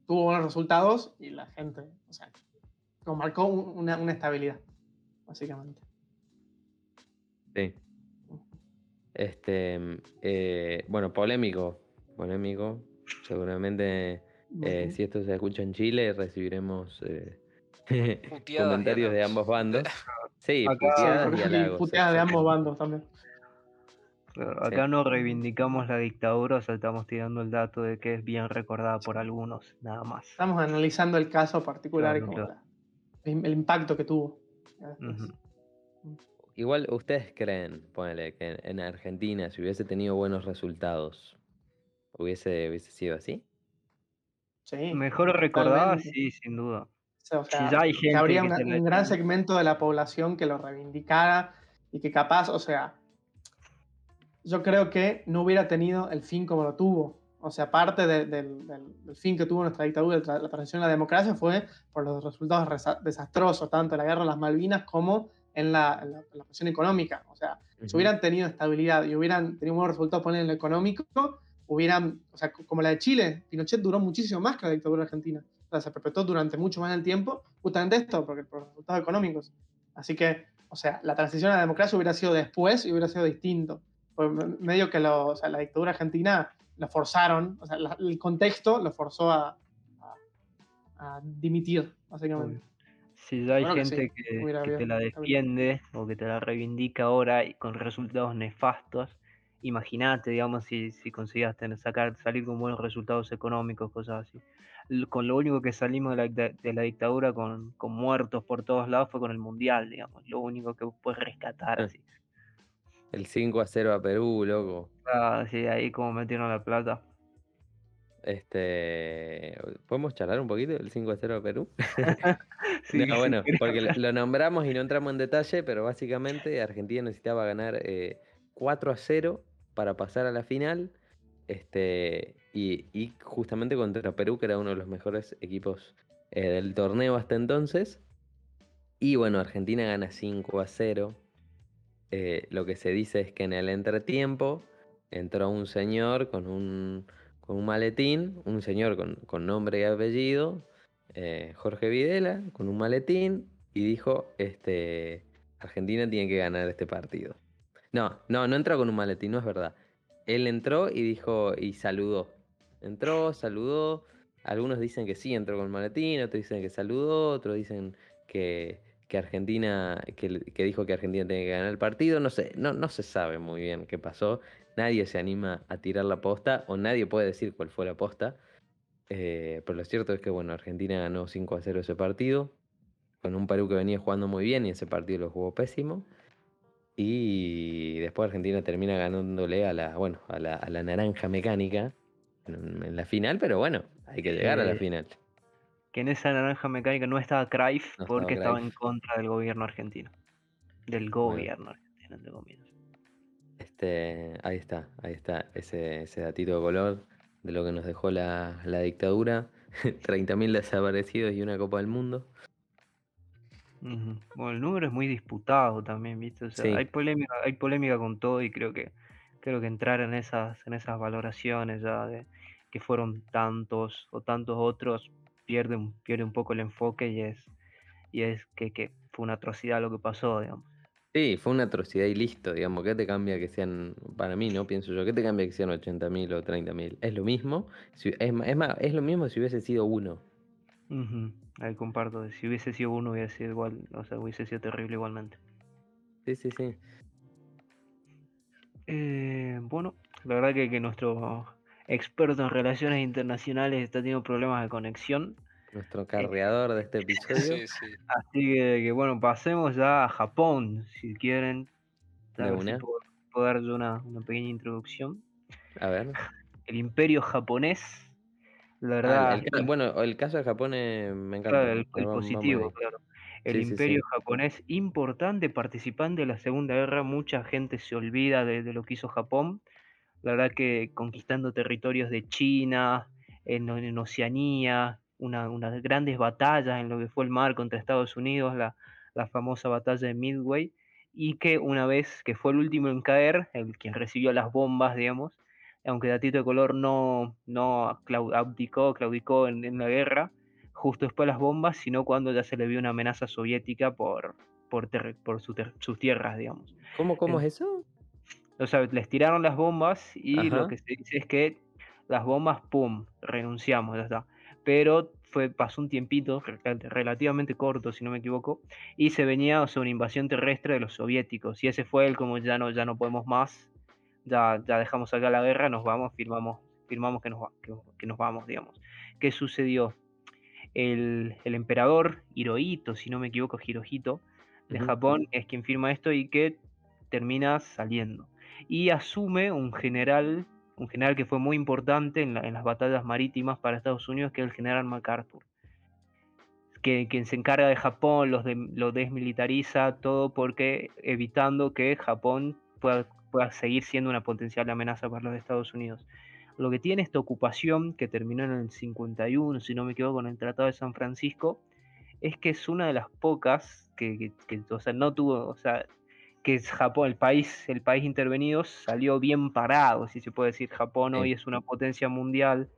tuvo buenos resultados y la gente, o sea, como marcó una, una estabilidad, básicamente. Sí. Este, eh, bueno, polémico, polémico. Seguramente, eh, si esto se escucha en Chile, recibiremos eh, comentarios de ambos bandos. Sí, puteadas, de ambos bandos también. Acá no reivindicamos la dictadura, o sea, estamos tirando el dato de que es bien recordada por algunos, nada más. Estamos analizando el caso particular y el, impacto que tuvo. Igual ustedes creen, ponele, que en Argentina, si hubiese tenido buenos resultados, hubiese, hubiese sido así. Sí. Mejor recordada, sí, sin duda. O sea, habría un gran segmento de la población que lo reivindicara y que capaz, o sea, yo creo que no hubiera tenido el fin como lo tuvo. O sea, parte del, fin que tuvo nuestra dictadura, la transición a la democracia, fue por los resultados desastrosos, tanto de la guerra de las Malvinas como en la, la, presión económica. O sea, si hubieran tenido estabilidad y hubieran tenido buenos resultados poner en lo económico, hubieran, o sea, como la de Chile, Pinochet duró muchísimo más que la dictadura argentina. Sea, se perpetuó durante mucho más el tiempo, justamente esto, porque por resultados económicos. Así que, o sea, la transición a la democracia hubiera sido después y hubiera sido distinto. Pues me- medio que lo, o sea, la dictadura argentina lo forzaron, o sea, la- el contexto lo forzó a, a- a dimitir, básicamente. Si ya hay Bueno que gente sí, que, que te la defiende o que te la reivindica ahora y con resultados nefastos, imagínate, digamos, si, si tener, sacar, salir con buenos resultados económicos, cosas así. Con lo único que salimos de la, de la dictadura con, con muertos por todos lados fue con el Mundial, digamos, lo único que puedes rescatar Ah. así. El 5 a 0 a Perú, loco. Ah, sí, ahí como metieron la plata. Este, ¿podemos charlar un poquito del 5 a 0 a Perú? Sí, No, sí, bueno, porque lo, nombramos y no entramos en detalle, pero básicamente Argentina necesitaba ganar eh, 4 a 0 para pasar a la final. Este, y, justamente contra Perú, que era uno de los mejores equipos eh, del torneo hasta entonces. Y bueno, Argentina gana 5 a 0. Eh, lo que se dice es que en el entretiempo entró un señor con un, con un maletín, un señor con, con nombre y apellido, eh, Jorge Videla, con un maletín, y dijo, este, Argentina tiene que ganar este partido. No, no, no entró con un maletín, no es verdad. Él entró y dijo, y saludó. Entró, saludó. Algunos dicen que sí, entró con el maletín, otros dicen que saludó, otros dicen que, que Argentina, que, que dijo que Argentina tiene que ganar el partido. No sé, no, no se sabe muy bien qué pasó. Nadie se anima a tirar la posta, o nadie puede decir cuál fue la posta. Eh, pero lo cierto es que, bueno, Argentina ganó 5 a 0 ese partido, con un Perú que venía jugando muy bien y ese partido lo jugó pésimo. Y después Argentina termina ganándole a la, bueno, a la, a la naranja mecánica en, la final, pero bueno, hay que llegar a la Sí. final. Que en esa naranja mecánica no estaba No porque estaba en contra del gobierno argentino. Del gobierno argentino, entre comillas. Este, ahí está, ahí está, ese, ese datito de color de lo que nos dejó la, la dictadura. 30.000 desaparecidos y una Copa del Mundo. Bueno, el número es muy disputado también, ¿viste? O sea, Sí. hay polémica, hay polémica con todo y creo que creo que entrar en esas en esas valoraciones ya de que fueron tantos o tantos otros pierde un, pierde un poco el enfoque y es y es que, que fue una atrocidad lo que pasó, digamos. Sí, fue una atrocidad y listo, digamos. ¿Qué te cambia que sean, para mí, no pienso yo, qué te cambia que sean 80.000 o 30.000? Es lo mismo, si- es, más, es lo mismo si hubiese sido uno. Ahí comparto, si hubiese sido uno hubiese sido igual, o sea, hubiese sido terrible igualmente. Sí, sí, sí. Eh, bueno, la verdad que, que nuestro experto en relaciones internacionales está teniendo problemas de conexión. Nuestro carreador de este episodio. Sí, sí. Así que, que, bueno, pasemos ya a Japón, si quieren. A De si una. puedo, puedo dar yo una, una pequeña introducción. A ver. El imperio japonés, la Ah, verdad, el ca- bueno, el caso de Japón eh, me encanta. claro, el, positivo, claro. El Sí, imperio sí. japonés, importante participante de la Segunda Guerra, mucha gente se olvida de, de lo que hizo Japón. La verdad que conquistando territorios de China, en, en Oceanía, una- unas grandes batallas en lo que fue el mar contra Estados Unidos, la, la famosa batalla de Midway, y que una vez que fue el último en caer, el quien recibió las bombas, digamos, aunque Datito de Color no, no abdicó, claudicó en, en la guerra, justo después de las bombas, sino cuando ya se le vio una amenaza soviética por, por, su sus tierras, digamos. ¿Cómo, cómo es eso? O sea, les tiraron las bombas y lo que se dice es que las bombas, ¡pum!, renunciamos, ya está. Pero fue, pasó un tiempito re- relativamente corto, si no me equivoco, y se venía o sea, una invasión terrestre de los soviéticos. Y ese fue el como ya no, ya no podemos más, ya, ya dejamos acá la guerra, nos vamos, firmamos, firmamos que nos, que nos vamos, digamos. ¿Qué sucedió? El, el emperador Hirohito, si no me equivoco, Hirohito, de. Japón, es quien firma esto y que termina saliendo. Y asume un general, un general que fue muy importante en, la- en las batallas marítimas para Estados Unidos, que es el general MacArthur. Que, quien se encarga de Japón, los de- lo desmilitariza, todo porque evitando que Japón pueda, pueda seguir siendo una potencial amenaza para los Estados Unidos. Lo que tiene esta ocupación, que terminó en el 51, si no me equivoco, con el Tratado de San Francisco, es que es una de las pocas que, que- que, o sea, no tuvo, o sea, que es Japón, el país, el país intervenido salió bien parado, si se puede decir. Japón Sí. hoy es una potencia mundial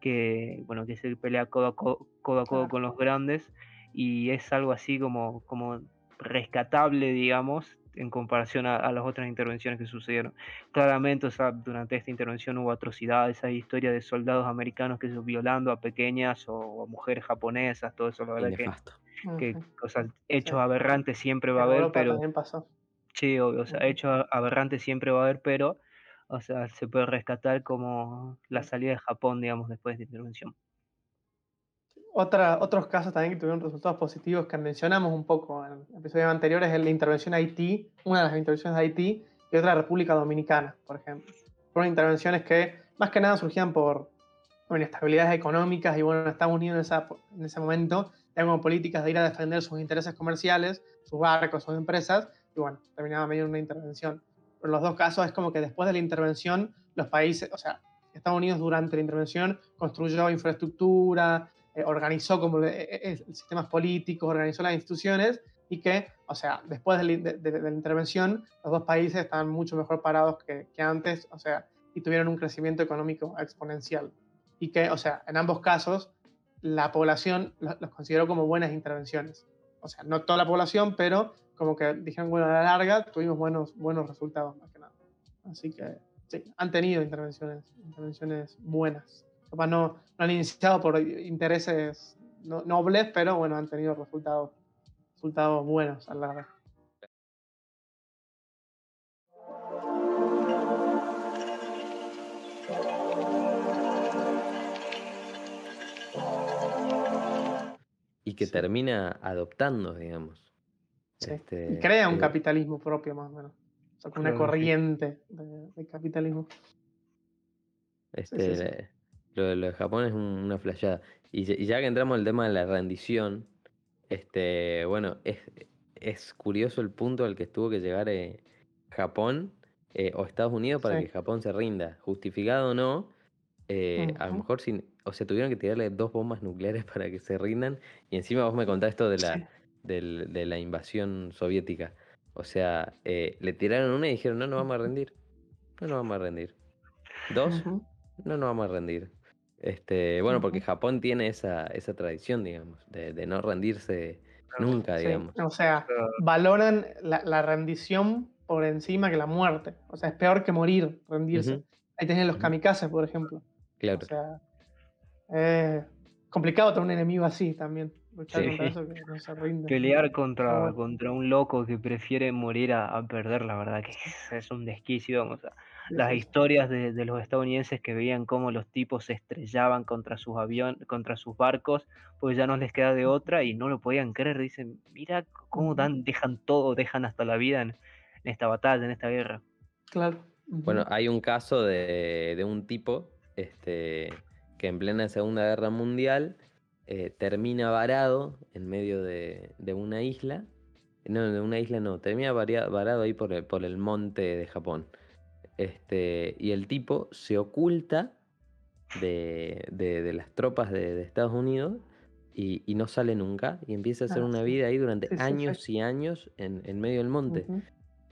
que, bueno, que se pelea codo a codo, codo, a codo Claro. con los grandes y es algo así como, como rescatable, digamos, en comparación a, las otras intervenciones que sucedieron. Claramente, o sea, durante esta intervención hubo atrocidades, hay historias de soldados americanos que violando a pequeñas o a mujeres japonesas, todo eso, la verdad que, que o sea, hechos aberrantes siempre va a haber, pero... pasó. Sí, obvio, o sea, hechos aberrantes siempre va a haber, pero, o sea, se puede rescatar como la salida de Japón, digamos, después de esta intervención. Otra, otros casos también que tuvieron resultados positivos que mencionamos un poco en episodios anteriores es la intervención a Haití, una de las intervenciones de Haití y otra de República Dominicana, por ejemplo. Fueron intervenciones que más que nada surgían por inestabilidades económicas y bueno, Estados Unidos en, esa, en ese momento tenían políticas de ir a defender sus intereses comerciales, sus barcos, sus empresas y bueno, terminaba medio una intervención. Pero los dos casos es como que después de la intervención los países, o sea, Estados Unidos durante la intervención construyó infraestructura, eh, organizó como eh, eh, sistemas políticos, organizó las instituciones y que, o sea, después de, la intervención, los dos países estaban mucho mejor parados que, antes, o sea, y tuvieron un crecimiento económico exponencial. Y que, o sea, en ambos casos, la población los, consideró como buenas intervenciones. O sea, no toda la población, pero como que dijeron, bueno, a la larga tuvimos buenos, buenos resultados, más que nada. Así que, sí, han tenido intervenciones, intervenciones buenas no, no han iniciado por intereses nobles, pero bueno, han tenido resultados, resultados buenos a la larga. Y que termina adoptando, digamos. Este, y crea un capitalismo propio, más o menos. O sea, una corriente de, capitalismo. Este, lo, de Japón es una flayada. Y, ya que entramos al tema de la rendición, este, bueno, es, es curioso el punto al que estuvo que llegar eh, Japón eh, o Estados Unidos para que Japón se rinda. Justificado o no, eh, a lo mejor sin, o sea, tuvieron que tirarle dos bombas nucleares para que se rindan. Y encima vos me contás esto de la, de la invasión soviética. O sea, le tiraron una y dijeron, no, no vamos a rendir. No nos vamos a rendir. Dos, no nos vamos a rendir. Este, bueno, porque Japón tiene esa, esa tradición, digamos, de, no rendirse nunca, digamos. O sea, valoran la, rendición por encima que la muerte. O sea, es peor que morir, rendirse. Ahí tienen los kamikazes, por ejemplo. Claro. O sea, es complicado tener un enemigo así también. Luchar contra eso que no se rinde. Pelear contra, contra un loco que prefiere morir a, perder, la verdad que es un desquicio. O sea, las historias de, los estadounidenses que veían cómo los tipos se estrellaban contra sus aviones, contra sus barcos, pues ya no les queda de otra y no lo podían creer. Dicen, mira cómo dan, dejan todo, dejan hasta la vida en, esta batalla, en esta guerra. Claro. Bueno, hay un caso de, un tipo este, que en plena Segunda Guerra Mundial eh, termina varado en medio de, una isla. No, de una isla no, termina varado ahí por por el monte de Japón. Este, y el tipo se oculta de, las tropas de, Estados Unidos y, no sale nunca y empieza a hacer ah, una vida ahí durante años y años en, medio del monte.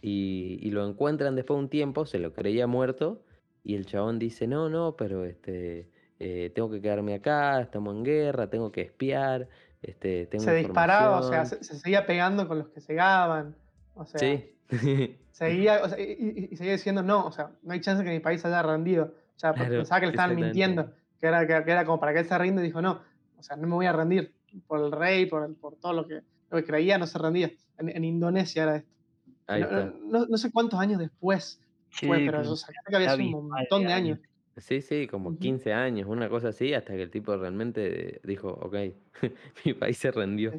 y, lo encuentran después de un tiempo, se lo creía muerto y el chabón dice, no, no, pero este, eh, tengo que quedarme acá, estamos en guerra, tengo que espiar. Este, tengo se disparaba, o sea, se, seguía pegando con los que llegaban. O sea, sí. seguía, y, seguía diciendo, no, o sea, no hay chance que mi país haya rendido. O sea, pensaba que le estaban mintiendo, que era, que, era como para que él se rinde, y dijo, no, o sea, no me voy a rendir por el rey, por, por todo lo que, lo que creía, no se rendía. En, Indonesia era esto. no, no, sé cuántos años después fue, pero o sea, que había sido un montón de años. Sí, sí, como 15 años, una cosa así, hasta que el tipo realmente dijo, ok, mi país se rendió.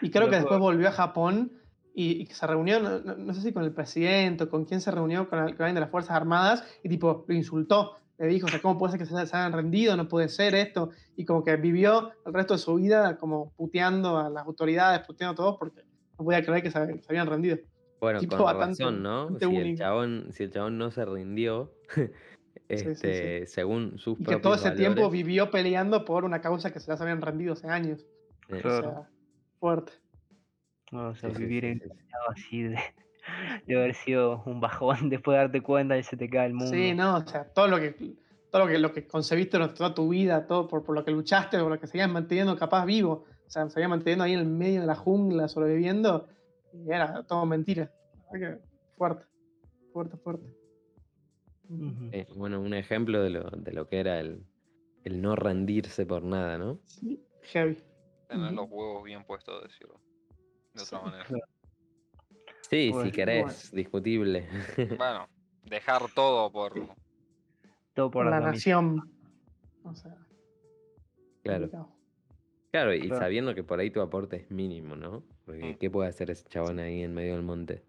Y creo que después volvió a Japón y, que se reunió, no, sé si con el presidente o con quién se reunió, con, alguien de las Fuerzas Armadas, y tipo, lo insultó. Le dijo, o sea, ¿cómo puede ser que se, se hayan rendido? No puede ser esto. Y como que vivió el resto de su vida como puteando a las autoridades, puteando a todos, porque no podía creer que se, habían rendido. Bueno, con razón, ¿no? Si el, chabón, si el, chabón, no se rindió, este, según sus y que todo ese tiempo vivió peleando por una causa que se las habían rendido hace años. O sea, fuerte. O sea, vivir en así de, haber sido un bajón después de darte cuenta y se te cae el mundo. Sí, no, o sea, todo lo que, todo lo que, lo que concebiste toda tu vida, todo por, por lo que luchaste, por lo que seguías manteniendo capaz vivo, o sea, se seguías manteniendo ahí en el medio de la jungla, sobreviviendo, y era todo mentira. fuerte, fuerte, fuerte. Eh, bueno, un ejemplo de lo, de lo que era el, el no rendirse por nada, ¿no? Sí, heavy. Tener los huevos bien puestos, decirlo. De otra Sí, manera. Sí, Bueno, si querés, discutible. Bueno, dejar todo por. Todo por la la nación. O sea, Claro. Claro, y Claro. sabiendo que por ahí tu aporte es mínimo, ¿no? Porque Mm. ¿qué puede hacer ese chabón ahí en medio del monte? Es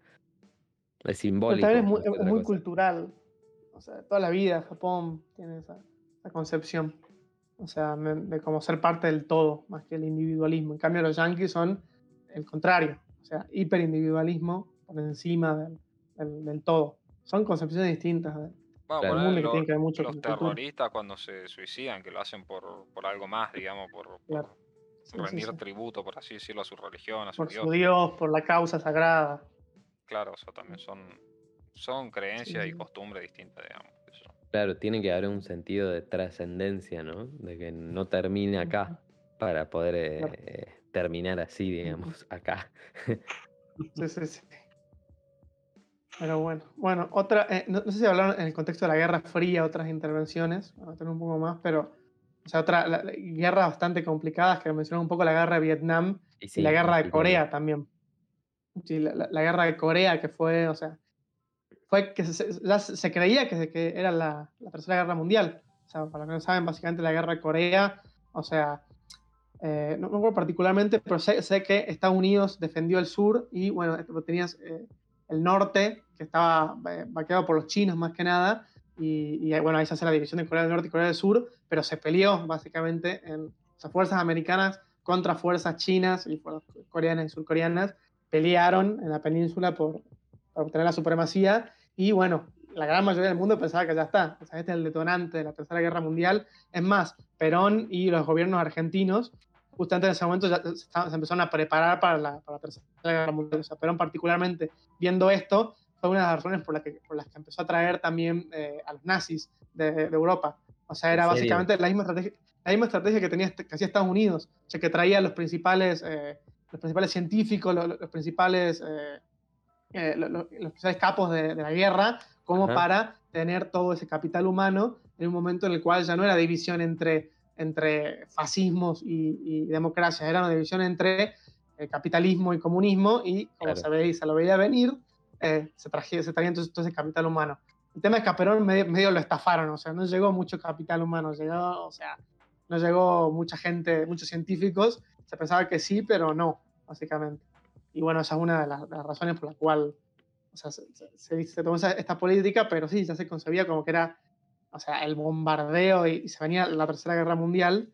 Pero simbólico. también es muy, es cultural. O sea, toda la vida Japón tiene esa, esa concepción. O sea, me- de como ser parte del todo, más que el individualismo. En cambio, los yankees son el contrario. O sea, hiperindividualismo por encima del, del- del todo. Son concepciones distintas de- Bueno, Claro. por del mundo que tienen que ver mucho los con la cultura. terroristas cuando se suicidan, que lo hacen por, por algo más, digamos, por, por Claro. Sí, sí, rendir sí. tributo, por así decirlo, a su religión, a su Por dios. su Dios, por la causa sagrada. Claro, eso también son, son creencias y sí. costumbres distintas, digamos. Claro, tiene que haber un sentido de trascendencia, ¿no? De que no termine acá para poder eh, terminar así, digamos, acá. Sí, sí, sí. Pero bueno, bueno, otra, eh, no, no sé si hablaron en el contexto de la Guerra Fría, otras intervenciones, vamos a tener un poco más, pero, o sea, otra, la- la- guerras bastante complicadas que mencionaron un poco la Guerra de Vietnam Y y sí, la Guerra de. Corea también. Sí, la, la- Guerra de Corea que fue, o sea, fue que se se creía que, que era la, la Tercera Guerra Mundial. O sea, para los que no saben, básicamente la Guerra de Corea, o sea, eh, no acuerdo particularmente, pero sé, sé que Estados Unidos defendió el sur y, bueno, esto- tenías eh, el norte, que estaba eh, vaqueado por los chinos más que nada, y, y, bueno, ahí se hace la división de Corea del Norte y Corea del Sur, pero se peleó básicamente en o fuerzas americanas contra fuerzas chinas y coreanas y surcoreanas, pelearon en la península por, obtener la supremacía, y bueno, la gran mayoría del mundo pensaba que ya está, o este es el detonante de la Tercera Guerra Mundial. Es más, Perón y los gobiernos argentinos, justamente en ese momento ya se, se empezaron a preparar para la, para la Tercera Guerra Mundial. O sea, Perón particularmente, viendo esto, fue una de las razones por, la que, por las que empezó a traer también eh, a los nazis de, de Europa. O sea, era básicamente la misma estrategia, la misma estrategia que, tenía, este- que hacía Estados Unidos, o sea, que traía a los principales, eh, los principales científicos, lo- lo- los, principales... eh, eh, lo- lo- los principales capos de, de la guerra, como Ajá. para tener todo ese capital humano en un momento en el cual ya no era división entre, entre fascismos y, y democracia, era una división entre eh, capitalismo y comunismo, y como Claro. se, veía, se lo veía venir, eh, se, traje, se traía entonces ese capital humano. El tema es que a Perón medio, medio lo estafaron, o sea, no llegó mucho capital humano, llegó, o sea, no llegó mucha gente, muchos científicos, se pensaba que sí, pero no, básicamente. Y bueno, esa es una de las, de las razones por la cual o sea, se, se- se- tomó esta política, pero sí, ya se concebía como que era o sea, el bombardeo y, y se venía la Tercera Guerra Mundial.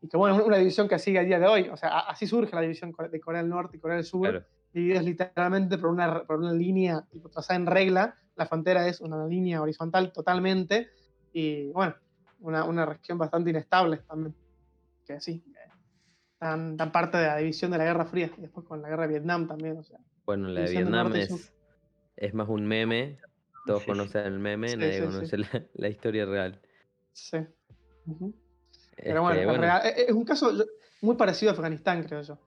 Y que bueno, es una división que sigue a día de hoy. O sea, a- así surge la división de Corea del Norte y Corea del Sur, Claro. divididos literalmente por una, por una línea tipo, trazada en regla. La frontera es una línea horizontal totalmente. Y bueno, una, una región bastante inestable también. Que sí, tan, tan parte de la división de la Guerra Fría. Y después con la Guerra de Vietnam también. O sea, Bueno, la de Vietnam es, es más un meme. Todos Sí. conocen el meme, Sí, nadie sí, conoce la, la historia real. sí. Ujú. Este, Pero bueno, es, bueno, real. Es- es un caso muy parecido a Afganistán, creo yo.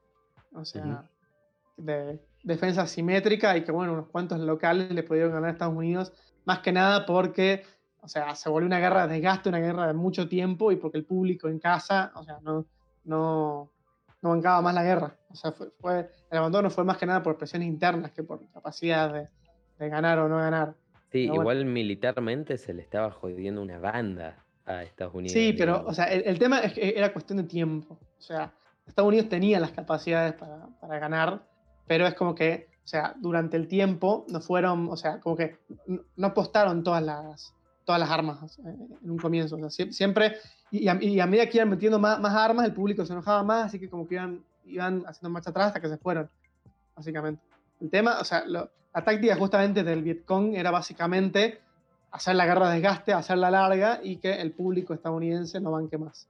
O sea, Ujú. de defensa simétrica y que, bueno, unos cuantos locales le pudieron ganar a Estados Unidos, más que nada porque, o sea, se volvió una guerra de desgaste, una guerra de mucho tiempo y porque el público en casa, o sea, no, no, no bancaba más la guerra. O sea, fue, fue- el abandono fue más que nada por presiones internas que por capacidad de, de ganar o no ganar. Sí, pero bueno. igual militarmente se le estaba jodiendo una banda a Estados Unidos. Sí, pero, digamos. o sea, el, el tema es que era cuestión de tiempo. O sea, Estados Unidos tenía las capacidades para, para ganar, pero es como que, o sea, durante el tiempo no fueron, o sea, como que no, apostaron todas las, todas las armas eh, en un comienzo. O sea, sie- siempre, y a, y a medida que iban metiendo más, más armas, el público se enojaba más, así que como que iban, iban haciendo marcha atrás hasta que se fueron, básicamente. El tema, o sea, lo- la táctica justamente del Vietcong era básicamente hacer la guerra de desgaste, hacerla larga y que el público estadounidense no banque más.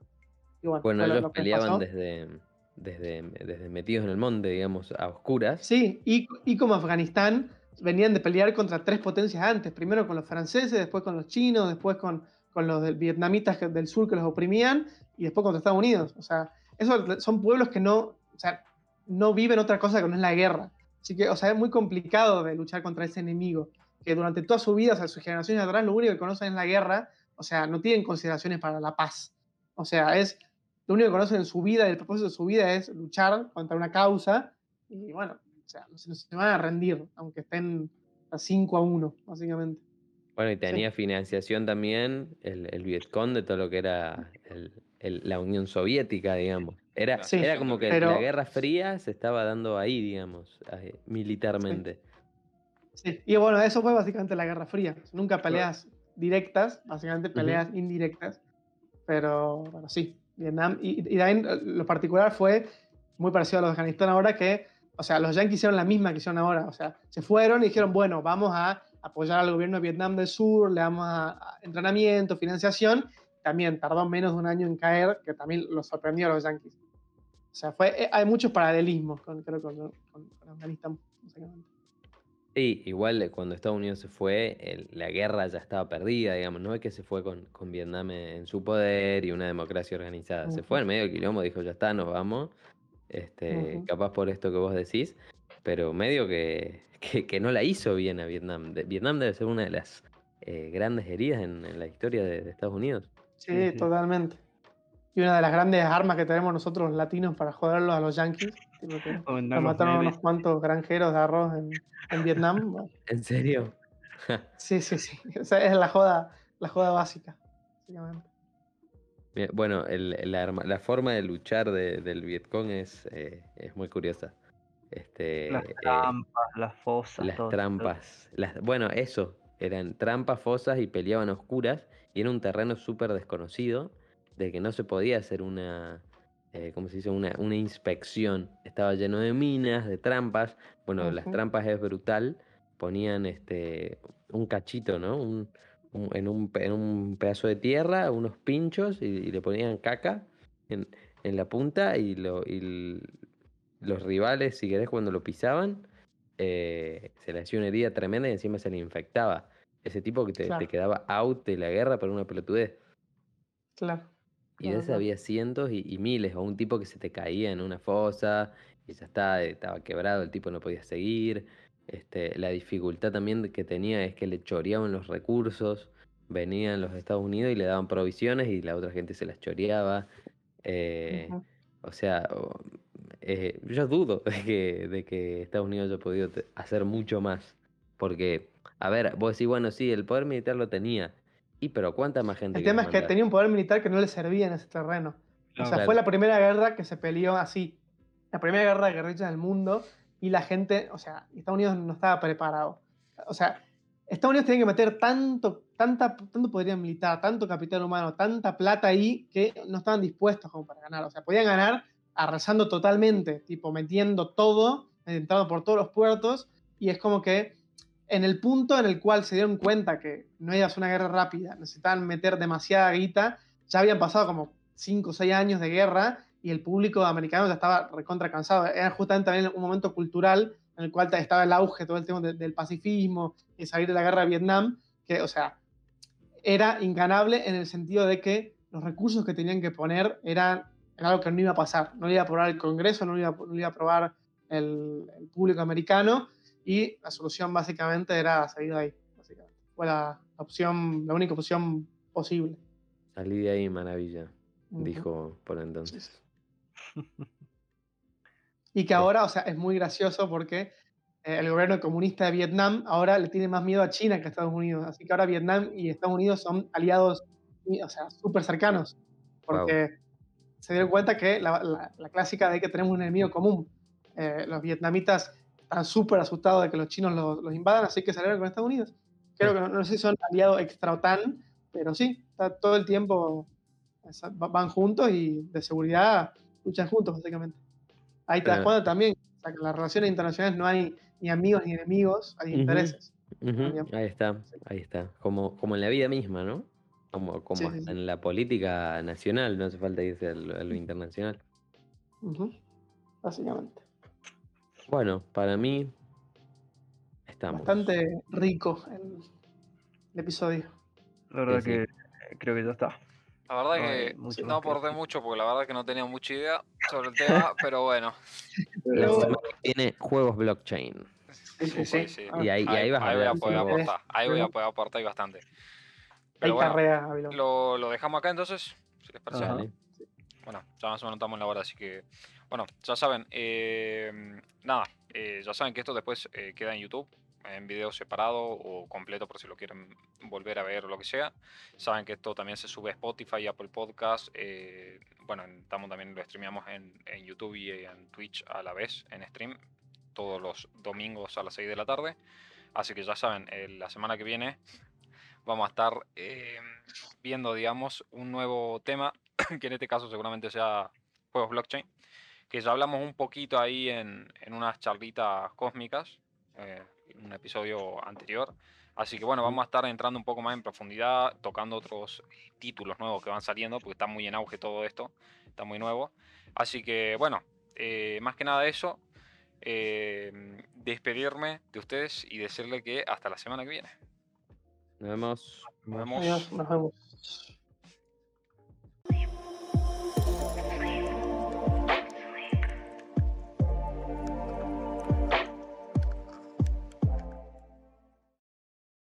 Y bueno, Bueno, ellos peleaban pasó. desde, desde, desde metidos en el monte, digamos, a oscuras. Sí, y, y como Afganistán venían de pelear contra tres potencias antes, primero con los franceses, después con los chinos, después con, con los del- vietnamitas del sur que los oprimían y después contra Estados Unidos. O sea, esos son pueblos que no, o sea, no viven otra cosa que no es la guerra. Así que, o sea, es muy complicado de luchar contra ese enemigo, que durante toda su vida, o sea, sus generaciones atrás, lo único que conocen es la guerra, o sea, no tienen consideraciones para la paz. O sea, es lo único que conocen en su vida, el propósito de su vida es luchar contra una causa, y bueno, o sea, no se, se van a rendir, aunque estén a 5 a 1, básicamente. Bueno, y tenía financiación también el, el Vietcong de todo lo que era el- el- la Unión Soviética, digamos. Era, Sí, era como que la pero- Guerra Fría se estaba dando ahí, digamos, eh, militarmente. Sí, y bueno, eso fue básicamente la Guerra Fría. Nunca peleas directas, básicamente peleas indirectas, pero bueno, sí, Vietnam. Y, y también eh, lo particular fue muy parecido a lo de Afganistán ahora, que, o sea, los yanquis hicieron la misma que hicieron ahora. O sea, se fueron y dijeron, bueno, vamos a apoyar al gobierno de Vietnam del Sur, le damos a, a entrenamiento, financiación. También tardó menos de un año en caer, que también los sorprendió a los yanquis. O sea, fue, eh, hay muchos paralelismos con, creo, con, con- con Afganistán, básicamente. Sí, igual cuando Estados Unidos se fue, el- la guerra ya estaba perdida, digamos, no es que se fue con, con Vietnam en, su poder y una democracia organizada, se fue en medio del quilombo, dijo, ya está, nos vamos, este, capaz por esto que vos decís, pero medio que, que, que no la hizo bien a Vietnam. Vietnam debe ser una de las eh, grandes heridas en, en la historia de, de Estados Unidos. Sí, totalmente. Y una de las grandes armas que tenemos nosotros los latinos para joderlos a los en nos mataron memes. unos cuantos granjeros de arroz en, en Vietnam. ¿En serio? sí, sí, sí. O sea, es la joda, la joda básica, básicamente. Bien, Bueno, el- la, arma- la forma de luchar de- del Vietcong es, eh, es muy curiosa. Este, Las eh, trampas, las fosas, las todo. trampas. Las, bueno, eso, eran trampas, fosas y peleaban a oscuras. Y era un terreno súper desconocido, de que no se podía hacer una, eh, ¿cómo se dice? Una, una inspección. Estaba lleno de minas, de trampas. Bueno, las trampas es brutal. Ponían este un cachito, ¿no? Un, un- en, un, en un pedazo de tierra, unos pinchos y, y le ponían caca en, en la punta y, lo, y los rivales, si querés, cuando lo pisaban, eh, se le hacía una herida tremenda y encima se le infectaba. Ese tipo que te, te quedaba out de la guerra por una pelotudez. Claro. Y de esas había cientos y, y miles, o un tipo que se te caía en una fosa y ya está, estaba quebrado, el tipo no podía seguir. Este, la dificultad también que tenía es que le choreaban los recursos, venían los Estados Unidos y le daban provisiones y la otra gente se las choreaba. eh, o sea, eh, yo dudo de que, de que Estados Unidos haya podido hacer mucho más. Porque, a ver, vos decís, bueno, sí, el poder militar lo tenía. Y pero ¿cuánta más gente El tema es que tenía un poder militar que no le servía en ese terreno. O sea, Claro. fue la primera guerra que se peleó así. La primera guerra de guerrillas del mundo y la gente, o sea, Estados Unidos no estaba preparado. O sea, Estados Unidos tenía que meter tanto, tanta, tanto poder militar, tanto capital humano, tanta plata ahí que no estaban dispuestos como para ganar. O sea, podían ganar arrasando totalmente, tipo metiendo todo, entrando por todos los puertos y es como que en el punto en el cual se dieron cuenta que no iba a ser una guerra rápida, necesitaban meter demasiada guita, ya habían pasado como 5 o 6 años de guerra y el público americano ya estaba recontra cansado. Era justamente también un momento cultural en el cual estaba el auge, todo el tema de- del pacifismo y salir de la guerra de Vietnam, que, o sea, era inganable en el sentido de que los recursos que tenían que poner eran, era algo que no iba a pasar. No iba a aprobar el Congreso, no iba, iba a aprobar el público americano y la solución básicamente era salir de ahí. Básicamente. Fue la opción, la única opción posible. Salí de ahí, maravilla, dijo por entonces. Y que ahora, o sea, es muy gracioso porque eh, el gobierno comunista de Vietnam ahora le tiene más miedo a China que a Estados Unidos. Así que ahora Vietnam y Estados Unidos son aliados, o sea, súper cercanos. Porque se dieron cuenta que la, la- la clásica de que tenemos un enemigo común. Eh, los vietnamitas están súper asustados de que los chinos los, los invadan, así que salieron con Estados Unidos. Creo que no, no sé si son aliados extra OTAN, pero sí, está todo el tiempo van juntos y de seguridad luchan juntos, básicamente. Ahí te das cuenta también, o sea, que en las relaciones internacionales no hay ni amigos ni enemigos, hay intereses. Ahí está, ahí está. Como, como en la vida misma, ¿no? Como, como Sí, sí, en la política nacional, no hace falta irse a lo, a lo internacional. Básicamente. Bueno, para mí estamos. Bastante rico el, el episodio. La verdad Sí, sí. que creo que ya está. La verdad No que mucho no que aporté mucho porque la verdad que no tenía mucha idea. sobre el tema, pero bueno. La semana que viene, juegos blockchain. Sí, sí, sí. Y ahí, y ahí vas a voy a poder aportar. Ahí voy a poder aportar y bastante. Hay Pero bueno, carrera, Gabilón. lo, lo dejamos acá entonces, si les parece. Bueno, ya más o menos estamos en la hora, así que. Bueno, ya saben. eh, nada, eh, ya saben que esto después eh, queda en YouTube, en video separado o completo por si lo quieren volver a ver o lo que sea. Saben que esto también se sube a Spotify, Apple Podcast. eh, bueno, en- estamos también lo streameamos en, en YouTube y en Twitch a la vez, en stream, todos los domingos a las 6 de la tarde. Así que ya saben, eh, la semana que viene vamos a estar eh, viendo, digamos, un nuevo tema, que en este caso seguramente sea juegos blockchain, que ya hablamos un poquito ahí en, en unas charlitas cósmicas, eh, en un episodio anterior. Así que bueno, vamos a estar entrando un poco más en profundidad, tocando otros títulos nuevos que van saliendo, porque está muy en auge todo esto, está muy nuevo. Así que bueno, eh, más que nada eso, eh, despedirme de ustedes y decirle que hasta la semana que viene. Nos vemos. Nos vemos. Adiós, nos vemos.